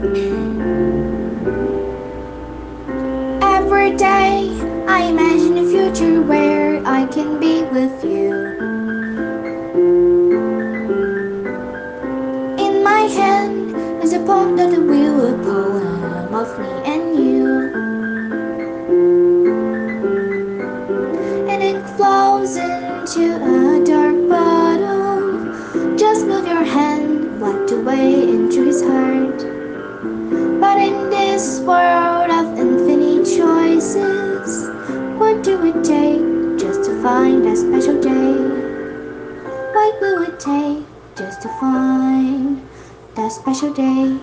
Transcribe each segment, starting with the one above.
Every day I imagine a future where I can be with you. In my hand is a poem that will a poem of me and you. And it flows into a dark bottle. Just move your hand, wiped away into his heart. But in this world of infinite choices, what do we take just to find that special day? What will it take just to find that special day?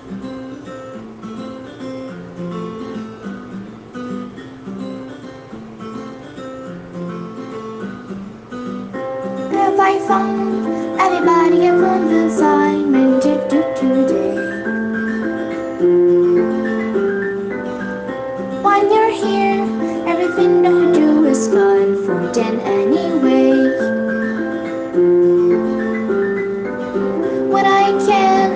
Have I found everybody the assignment Nothing to do is fun for Dan anyway. When I can.